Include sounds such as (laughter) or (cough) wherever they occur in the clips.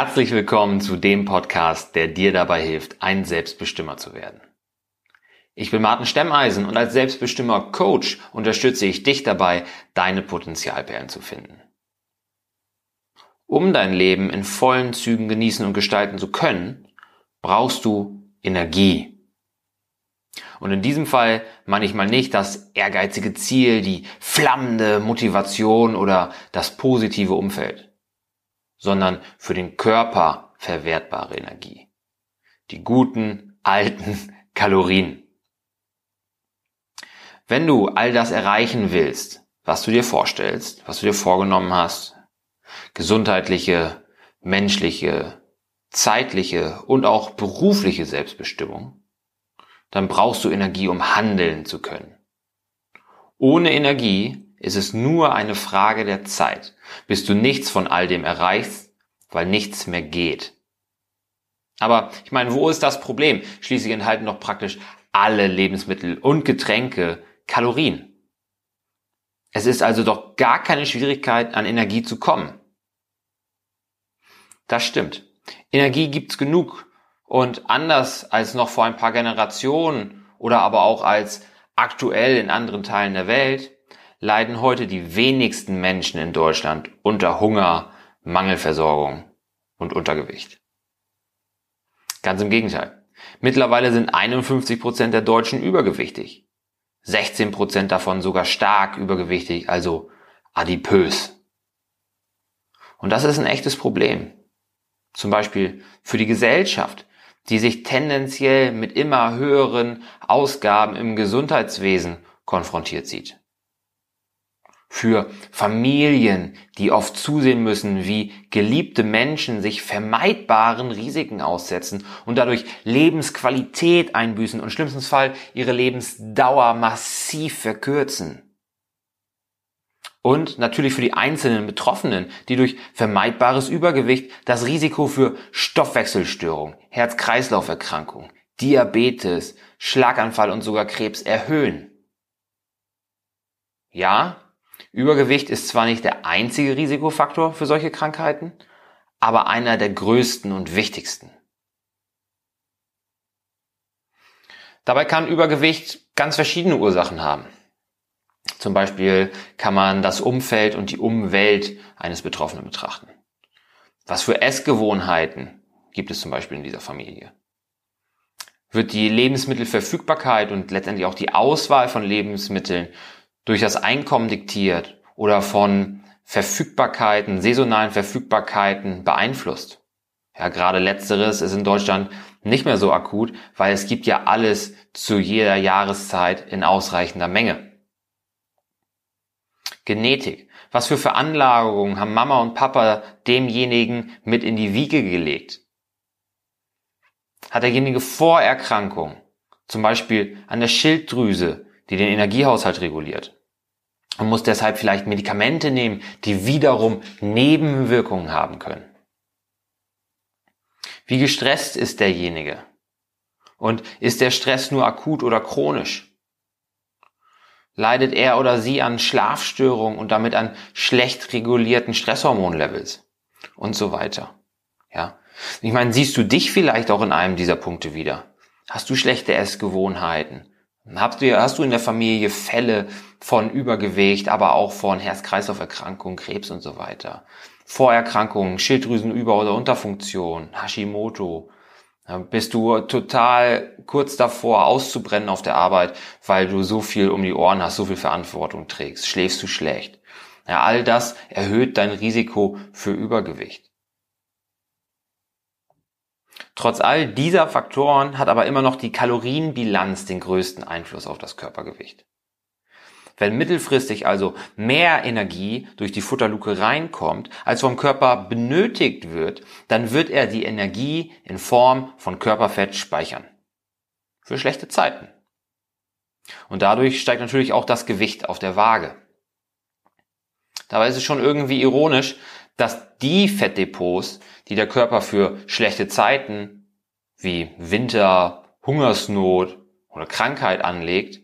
Herzlich willkommen zu dem Podcast, der dir dabei hilft, ein Selbstbestimmer zu werden. Ich bin Martin Stemmeisen und als Selbstbestimmer Coach unterstütze ich dich dabei, deine Potenzialperlen zu finden. Um dein Leben in vollen Zügen genießen und gestalten zu können, brauchst du Energie. Und in diesem Fall meine ich mal nicht das ehrgeizige Ziel, die flammende Motivation oder das positive Umfeld, sondern für den Körper verwertbare Energie. Die guten, alten (laughs) Kalorien. Wenn du all das erreichen willst, was du dir vorstellst, was du dir vorgenommen hast, gesundheitliche, menschliche, zeitliche und auch berufliche Selbstbestimmung, dann brauchst du Energie, um handeln zu können. Ohne Energie ist es nur eine Frage der Zeit, bis du nichts von all dem erreichst, weil nichts mehr geht. Aber ich meine, wo ist das Problem? Schließlich enthalten doch praktisch alle Lebensmittel und Getränke Kalorien. Es ist also doch gar keine Schwierigkeit, an Energie zu kommen. Das stimmt. Energie gibt's genug und anders als noch vor ein paar Generationen oder aber auch als aktuell in anderen Teilen der Welt, leiden heute die wenigsten Menschen in Deutschland unter Hunger, Mangelversorgung und Untergewicht. Ganz im Gegenteil. Mittlerweile sind 51 Prozent der Deutschen übergewichtig. 16 Prozent davon sogar stark übergewichtig, also adipös. Und das ist ein echtes Problem. Zum Beispiel für die Gesellschaft, die sich tendenziell mit immer höheren Ausgaben im Gesundheitswesen konfrontiert sieht. Für Familien, die oft zusehen müssen, wie geliebte Menschen sich vermeidbaren Risiken aussetzen und dadurch Lebensqualität einbüßen und schlimmstens Fall ihre Lebensdauer massiv verkürzen. Und natürlich für die einzelnen Betroffenen, die durch vermeidbares Übergewicht das Risiko für Stoffwechselstörung, Herz-Kreislauf-Erkrankung, Diabetes, Schlaganfall und sogar Krebs erhöhen. Ja, Übergewicht ist zwar nicht der einzige Risikofaktor für solche Krankheiten, aber einer der größten und wichtigsten. Dabei kann Übergewicht ganz verschiedene Ursachen haben. Zum Beispiel kann man das Umfeld und die Umwelt eines Betroffenen betrachten. Was für Essgewohnheiten gibt es zum Beispiel in dieser Familie? Wird die Lebensmittelverfügbarkeit und letztendlich auch die Auswahl von Lebensmitteln durch das Einkommen diktiert oder von Verfügbarkeiten, saisonalen Verfügbarkeiten beeinflusst? Ja, gerade letzteres ist in Deutschland nicht mehr so akut, weil es gibt ja alles zu jeder Jahreszeit in ausreichender Menge. Genetik. Was für Veranlagungen haben Mama und Papa demjenigen mit in die Wiege gelegt? Hat derjenige Vorerkrankungen, zum Beispiel an der Schilddrüse, die den Energiehaushalt reguliert? Und muss deshalb vielleicht Medikamente nehmen, die wiederum Nebenwirkungen haben können? Wie gestresst ist derjenige? Und ist der Stress nur akut oder chronisch? leidet er oder sie an Schlafstörungen und damit an schlecht regulierten Stresshormonlevels und so weiter. Ja. Ich meine, siehst du dich vielleicht auch in einem dieser Punkte wieder? Hast du schlechte Essgewohnheiten? Hast du, hast du in der Familie Fälle von Übergewicht, aber auch von Herz-Kreislauf-Erkrankungen, Krebs und so weiter? Vorerkrankungen, Schilddrüsenüber- oder Unterfunktion, Hashimoto, bist du total kurz davor auszubrennen auf der Arbeit, weil du so viel um die Ohren hast, so viel Verantwortung trägst, schläfst du schlecht. Ja, all das erhöht dein Risiko für Übergewicht. Trotz all dieser Faktoren hat aber immer noch die Kalorienbilanz den größten Einfluss auf das Körpergewicht. Wenn mittelfristig also mehr Energie durch die Futterluke reinkommt, als vom Körper benötigt wird, dann wird er die Energie in Form von Körperfett speichern. Für schlechte Zeiten. Und dadurch steigt natürlich auch das Gewicht auf der Waage. Dabei ist es schon irgendwie ironisch, dass die Fettdepots, die der Körper für schlechte Zeiten wie Winter, Hungersnot oder Krankheit anlegt,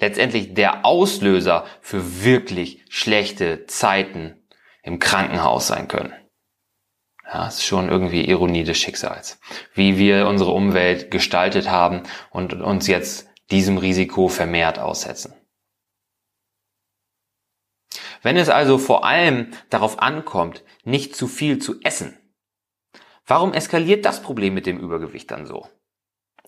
letztendlich der Auslöser für wirklich schlechte Zeiten im Krankenhaus sein können. Ja, ist schon irgendwie Ironie des Schicksals. Wie wir unsere Umwelt gestaltet haben und uns jetzt diesem Risiko vermehrt aussetzen. Wenn es also vor allem darauf ankommt, nicht zu viel zu essen, warum eskaliert das Problem mit dem Übergewicht dann so?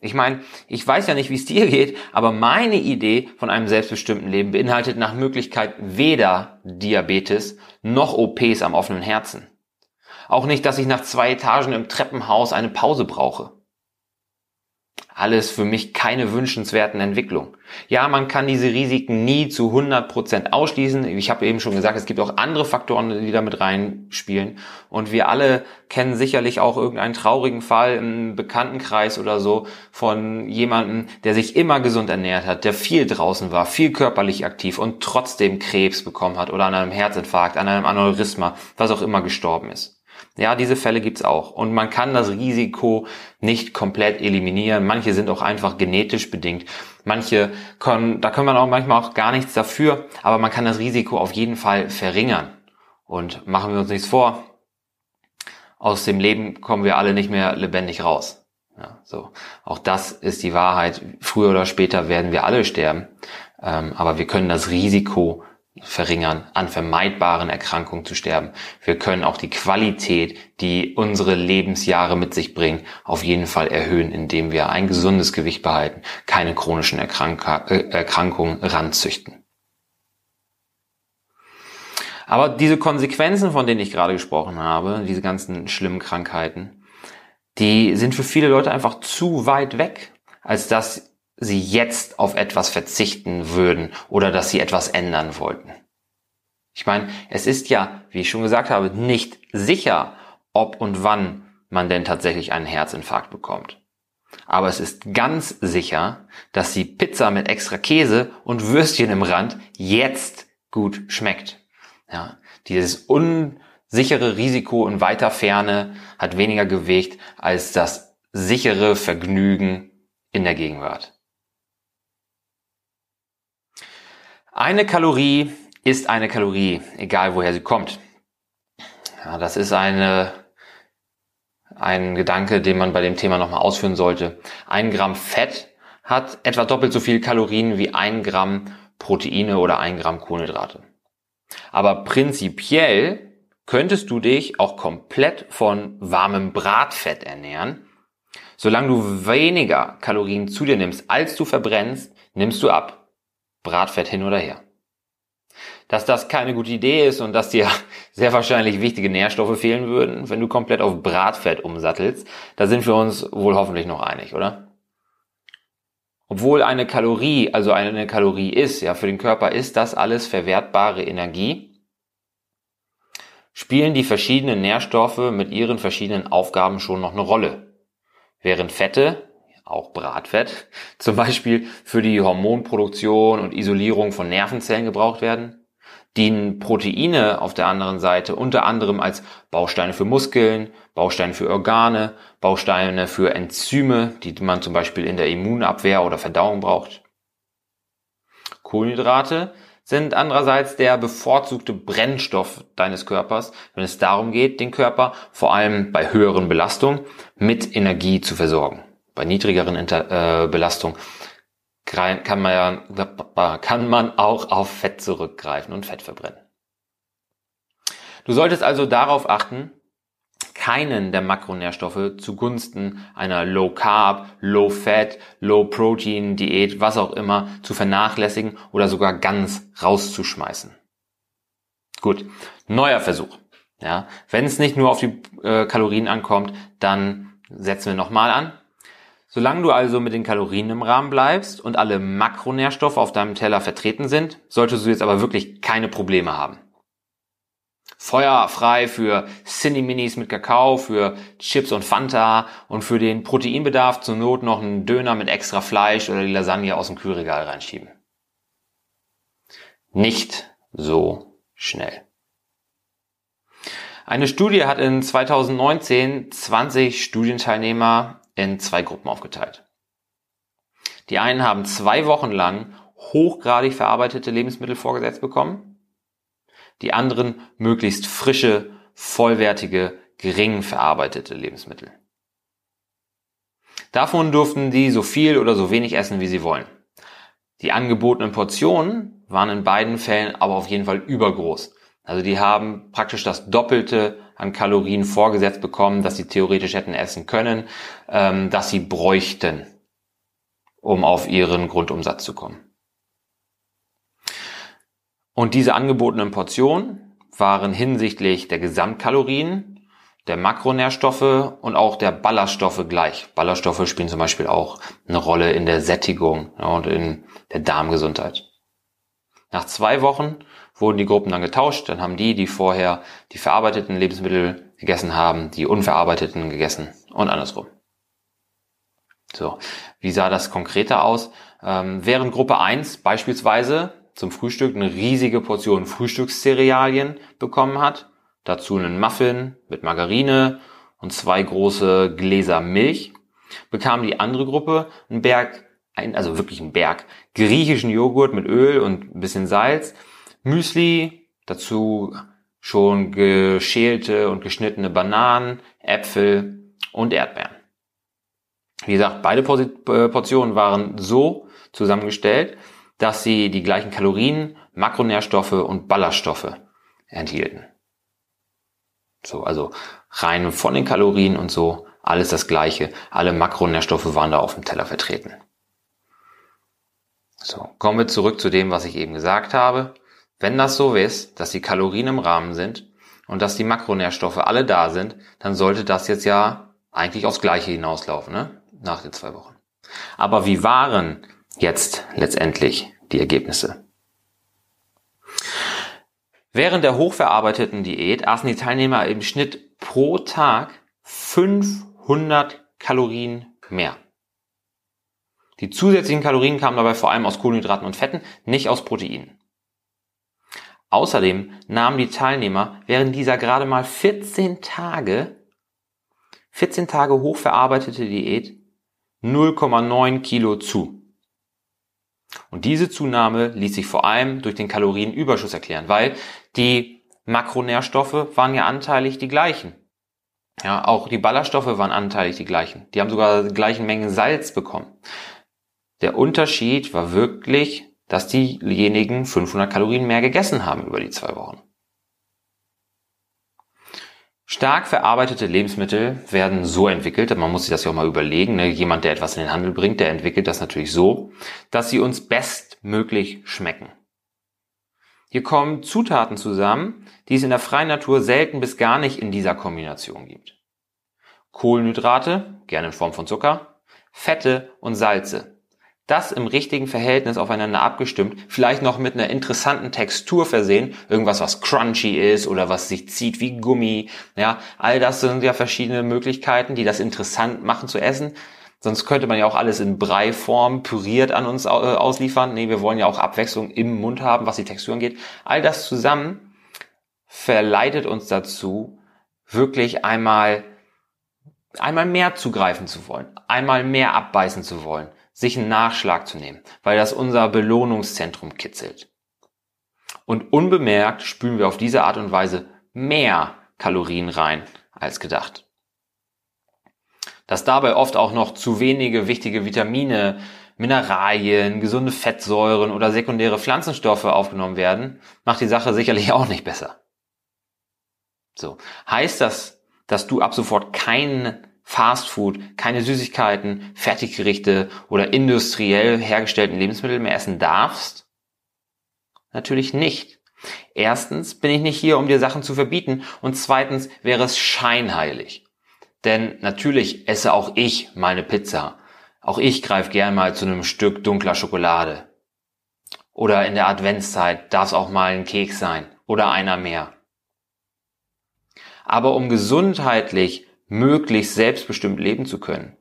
Ich meine, ich weiß ja nicht, wie es dir geht, aber meine Idee von einem selbstbestimmten Leben beinhaltet nach Möglichkeit weder Diabetes noch OPs am offenen Herzen. Auch nicht, dass ich nach zwei Etagen im Treppenhaus eine Pause brauche. Alles für mich keine wünschenswerten Entwicklungen. Ja, man kann diese Risiken nie zu 100% ausschließen. Ich habe eben schon gesagt, es gibt auch andere Faktoren, die da mit reinspielen. Und wir alle kennen sicherlich auch irgendeinen traurigen Fall im Bekanntenkreis oder so von jemandem, der sich immer gesund ernährt hat, der viel draußen war, viel körperlich aktiv und trotzdem Krebs bekommen hat oder an einem Herzinfarkt, an einem Aneurysma, was auch immer gestorben ist. Ja, diese Fälle gibt's auch. Und man kann das Risiko nicht komplett eliminieren. Manche sind auch einfach genetisch bedingt. Manche können, da können wir auch manchmal auch gar nichts dafür, aber man kann das Risiko auf jeden Fall verringern. Und machen wir uns nichts vor. Aus dem Leben kommen wir alle nicht mehr lebendig raus. Ja, so. Auch das ist die Wahrheit. Früher oder später werden wir alle sterben. Ähm, aber wir können das Risiko verringern, an vermeidbaren Erkrankungen zu sterben. Wir können auch die Qualität, die unsere Lebensjahre mit sich bringen, auf jeden Fall erhöhen, indem wir ein gesundes Gewicht behalten, keine chronischen Erkrank äh, Erkrankungen ranzüchten. Aber diese Konsequenzen, von denen ich gerade gesprochen habe, diese ganzen schlimmen Krankheiten, die sind für viele Leute einfach zu weit weg, als dass sie jetzt auf etwas verzichten würden oder dass sie etwas ändern wollten. Ich meine, es ist ja, wie ich schon gesagt habe, nicht sicher, ob und wann man denn tatsächlich einen Herzinfarkt bekommt. Aber es ist ganz sicher, dass die Pizza mit extra Käse und Würstchen im Rand jetzt gut schmeckt. Ja, dieses unsichere Risiko in weiter Ferne hat weniger Gewicht als das sichere Vergnügen in der Gegenwart. Eine Kalorie ist eine Kalorie, egal woher sie kommt. Ja, das ist eine, ein Gedanke, den man bei dem Thema nochmal ausführen sollte. Ein Gramm Fett hat etwa doppelt so viel Kalorien wie ein Gramm Proteine oder ein Gramm Kohlenhydrate. Aber prinzipiell könntest du dich auch komplett von warmem Bratfett ernähren. Solange du weniger Kalorien zu dir nimmst, als du verbrennst, nimmst du ab. Bratfett hin oder her. Dass das keine gute Idee ist und dass dir (laughs) sehr wahrscheinlich wichtige Nährstoffe fehlen würden, wenn du komplett auf Bratfett umsattelst, da sind wir uns wohl hoffentlich noch einig, oder? Obwohl eine Kalorie, also eine Kalorie ist, ja, für den Körper ist das alles verwertbare Energie, spielen die verschiedenen Nährstoffe mit ihren verschiedenen Aufgaben schon noch eine Rolle. Während Fette auch Bratfett, (laughs) zum Beispiel für die Hormonproduktion und Isolierung von Nervenzellen gebraucht werden, dienen Proteine auf der anderen Seite unter anderem als Bausteine für Muskeln, Bausteine für Organe, Bausteine für Enzyme, die man zum Beispiel in der Immunabwehr oder Verdauung braucht. Kohlenhydrate sind andererseits der bevorzugte Brennstoff deines Körpers, wenn es darum geht, den Körper vor allem bei höheren Belastungen mit Energie zu versorgen bei niedrigeren Inter äh, Belastung kann man ja, kann man auch auf Fett zurückgreifen und Fett verbrennen. Du solltest also darauf achten, keinen der Makronährstoffe zugunsten einer Low Carb, Low Fat, Low Protein Diät, was auch immer, zu vernachlässigen oder sogar ganz rauszuschmeißen. Gut, neuer Versuch. Ja, wenn es nicht nur auf die äh, Kalorien ankommt, dann setzen wir nochmal an. Solange du also mit den Kalorien im Rahmen bleibst und alle Makronährstoffe auf deinem Teller vertreten sind, solltest du jetzt aber wirklich keine Probleme haben. Feuerfrei für Cinni-Minis mit Kakao, für Chips und Fanta und für den Proteinbedarf zur Not noch einen Döner mit extra Fleisch oder die Lasagne aus dem Kühlregal reinschieben. Nicht so schnell. Eine Studie hat in 2019 20 Studienteilnehmer in zwei Gruppen aufgeteilt. Die einen haben zwei Wochen lang hochgradig verarbeitete Lebensmittel vorgesetzt bekommen, die anderen möglichst frische, vollwertige, gering verarbeitete Lebensmittel. Davon durften die so viel oder so wenig essen, wie sie wollen. Die angebotenen Portionen waren in beiden Fällen aber auf jeden Fall übergroß. Also die haben praktisch das Doppelte an Kalorien vorgesetzt bekommen, dass sie theoretisch hätten essen können, ähm, dass sie bräuchten, um auf ihren Grundumsatz zu kommen. Und diese angebotenen Portionen waren hinsichtlich der Gesamtkalorien der Makronährstoffe und auch der Ballaststoffe gleich. Ballaststoffe spielen zum Beispiel auch eine Rolle in der Sättigung ja, und in der Darmgesundheit. Nach zwei Wochen wurden die Gruppen dann getauscht. Dann haben die, die vorher die verarbeiteten Lebensmittel gegessen haben, die unverarbeiteten gegessen und andersrum. So, wie sah das konkreter aus? Ähm, während Gruppe 1 beispielsweise zum Frühstück eine riesige Portion Frühstückscerealien bekommen hat, dazu einen Muffin mit Margarine und zwei große Gläser Milch, bekam die andere Gruppe einen Berg, also wirklich einen Berg, griechischen Joghurt mit Öl und ein bisschen Salz, Müsli, dazu schon geschälte und geschnittene Bananen, Äpfel und Erdbeeren. Wie gesagt, beide äh, Portionen waren so zusammengestellt, dass sie die gleichen Kalorien, Makronährstoffe und Ballaststoffe enthielten. So, also rein von den Kalorien und so, alles das gleiche. Alle Makronährstoffe waren da auf dem Teller vertreten. So, kommen wir zurück zu dem, was ich eben gesagt habe. Wenn das so ist, dass die Kalorien im Rahmen sind und dass die Makronährstoffe alle da sind, dann sollte das jetzt ja eigentlich aufs Gleiche hinauslaufen, ne? Nach den zwei Wochen. Aber wie waren jetzt letztendlich die Ergebnisse? Während der hochverarbeiteten Diät aßen die Teilnehmer im Schnitt pro Tag 500 Kalorien mehr. Die zusätzlichen Kalorien kamen dabei vor allem aus Kohlenhydraten und Fetten, nicht aus Proteinen. Außerdem nahmen die Teilnehmer während dieser gerade mal 14 Tage, 14 Tage hochverarbeitete Diät 0,9 Kilo zu. Und diese Zunahme ließ sich vor allem durch den Kalorienüberschuss erklären, weil die Makronährstoffe waren ja anteilig die gleichen. Ja, auch die Ballaststoffe waren anteilig die gleichen. Die haben sogar die gleichen Mengen Salz bekommen. Der Unterschied war wirklich, dass diejenigen 500 Kalorien mehr gegessen haben über die zwei Wochen. Stark verarbeitete Lebensmittel werden so entwickelt, man muss sich das ja auch mal überlegen, ne? jemand, der etwas in den Handel bringt, der entwickelt das natürlich so, dass sie uns bestmöglich schmecken. Hier kommen Zutaten zusammen, die es in der freien Natur selten bis gar nicht in dieser Kombination gibt. Kohlenhydrate, gerne in Form von Zucker, Fette und Salze das im richtigen Verhältnis aufeinander abgestimmt, vielleicht noch mit einer interessanten Textur versehen, irgendwas, was crunchy ist oder was sich zieht wie Gummi, ja, all das sind ja verschiedene Möglichkeiten, die das interessant machen zu essen. Sonst könnte man ja auch alles in Breiform püriert an uns äh, ausliefern. Nee, wir wollen ja auch Abwechslung im Mund haben, was die Textur angeht. All das zusammen verleitet uns dazu, wirklich einmal, einmal mehr zugreifen zu wollen, einmal mehr abbeißen zu wollen sich einen Nachschlag zu nehmen, weil das unser Belohnungszentrum kitzelt. Und unbemerkt spülen wir auf diese Art und Weise mehr Kalorien rein als gedacht. Dass dabei oft auch noch zu wenige wichtige Vitamine, Mineralien, gesunde Fettsäuren oder sekundäre Pflanzenstoffe aufgenommen werden, macht die Sache sicherlich auch nicht besser. So. Heißt das, dass du ab sofort keinen Fast Food, keine Süßigkeiten, Fertiggerichte oder industriell hergestellten Lebensmittel mehr essen darfst? Natürlich nicht. Erstens bin ich nicht hier, um dir Sachen zu verbieten und zweitens wäre es scheinheilig. Denn natürlich esse auch ich meine Pizza. Auch ich greife gern mal zu einem Stück dunkler Schokolade. Oder in der Adventszeit darf es auch mal ein Keks sein oder einer mehr. Aber um gesundheitlich möglichst selbstbestimmt leben zu können,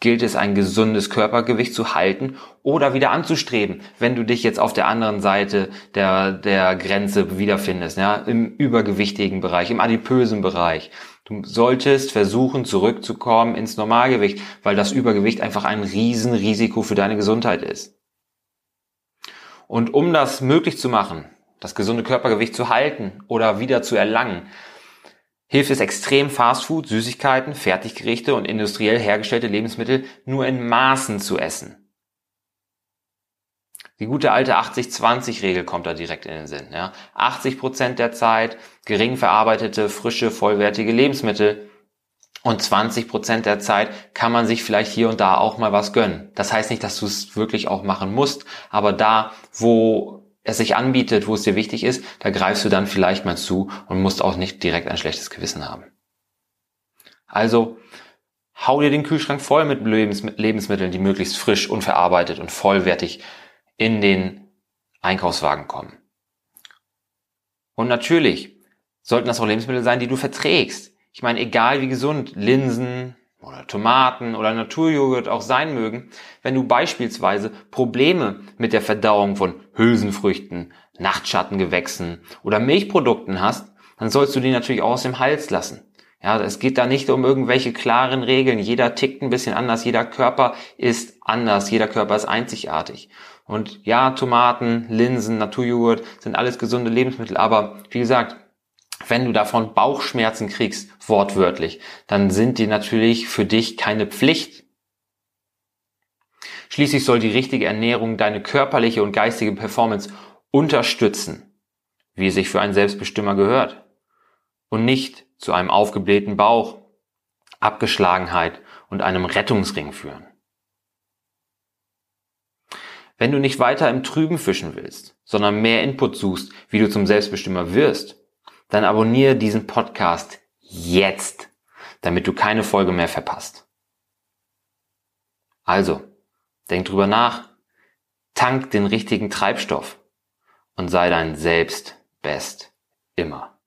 gilt es ein gesundes Körpergewicht zu halten oder wieder anzustreben, wenn du dich jetzt auf der anderen Seite der, der Grenze wiederfindest, ja, im übergewichtigen Bereich, im adipösen Bereich. Du solltest versuchen, zurückzukommen ins Normalgewicht, weil das Übergewicht einfach ein Riesenrisiko für deine Gesundheit ist. Und um das möglich zu machen, das gesunde Körpergewicht zu halten oder wieder zu erlangen, hilft es extrem Fastfood, Süßigkeiten, Fertiggerichte und industriell hergestellte Lebensmittel nur in Maßen zu essen. Die gute alte 80-20-Regel kommt da direkt in den Sinn. Ja. 80 Prozent der Zeit gering verarbeitete, frische, vollwertige Lebensmittel und 20 Prozent der Zeit kann man sich vielleicht hier und da auch mal was gönnen. Das heißt nicht, dass du es wirklich auch machen musst, aber da, wo es sich anbietet, wo es dir wichtig ist, da greifst du dann vielleicht mal zu und musst auch nicht direkt ein schlechtes Gewissen haben. Also, hau dir den Kühlschrank voll mit Lebensmitteln, die möglichst frisch, unverarbeitet und vollwertig in den Einkaufswagen kommen. Und natürlich sollten das auch Lebensmittel sein, die du verträgst. Ich meine, egal wie gesund Linsen oder Tomaten oder Naturjoghurt auch sein mögen, wenn du beispielsweise Probleme mit der Verdauung von Hülsenfrüchten, Nachtschattengewächsen oder Milchprodukten hast, dann sollst du die natürlich auch aus dem Hals lassen. Ja, es geht da nicht um irgendwelche klaren Regeln. Jeder tickt ein bisschen anders. Jeder Körper ist anders. Jeder Körper ist einzigartig. Und ja, Tomaten, Linsen, Naturjoghurt sind alles gesunde Lebensmittel. Aber wie gesagt, wenn du davon Bauchschmerzen kriegst, wortwörtlich, dann sind die natürlich für dich keine Pflicht. Schließlich soll die richtige Ernährung deine körperliche und geistige Performance unterstützen, wie es sich für einen Selbstbestimmer gehört. Und nicht zu einem aufgeblähten Bauch, Abgeschlagenheit und einem Rettungsring führen. Wenn du nicht weiter im Trüben fischen willst, sondern mehr Input suchst, wie du zum Selbstbestimmer wirst, dann abonniere diesen Podcast jetzt, damit du keine Folge mehr verpasst. Also, denk drüber nach, tank den richtigen Treibstoff und sei dein Selbst best immer.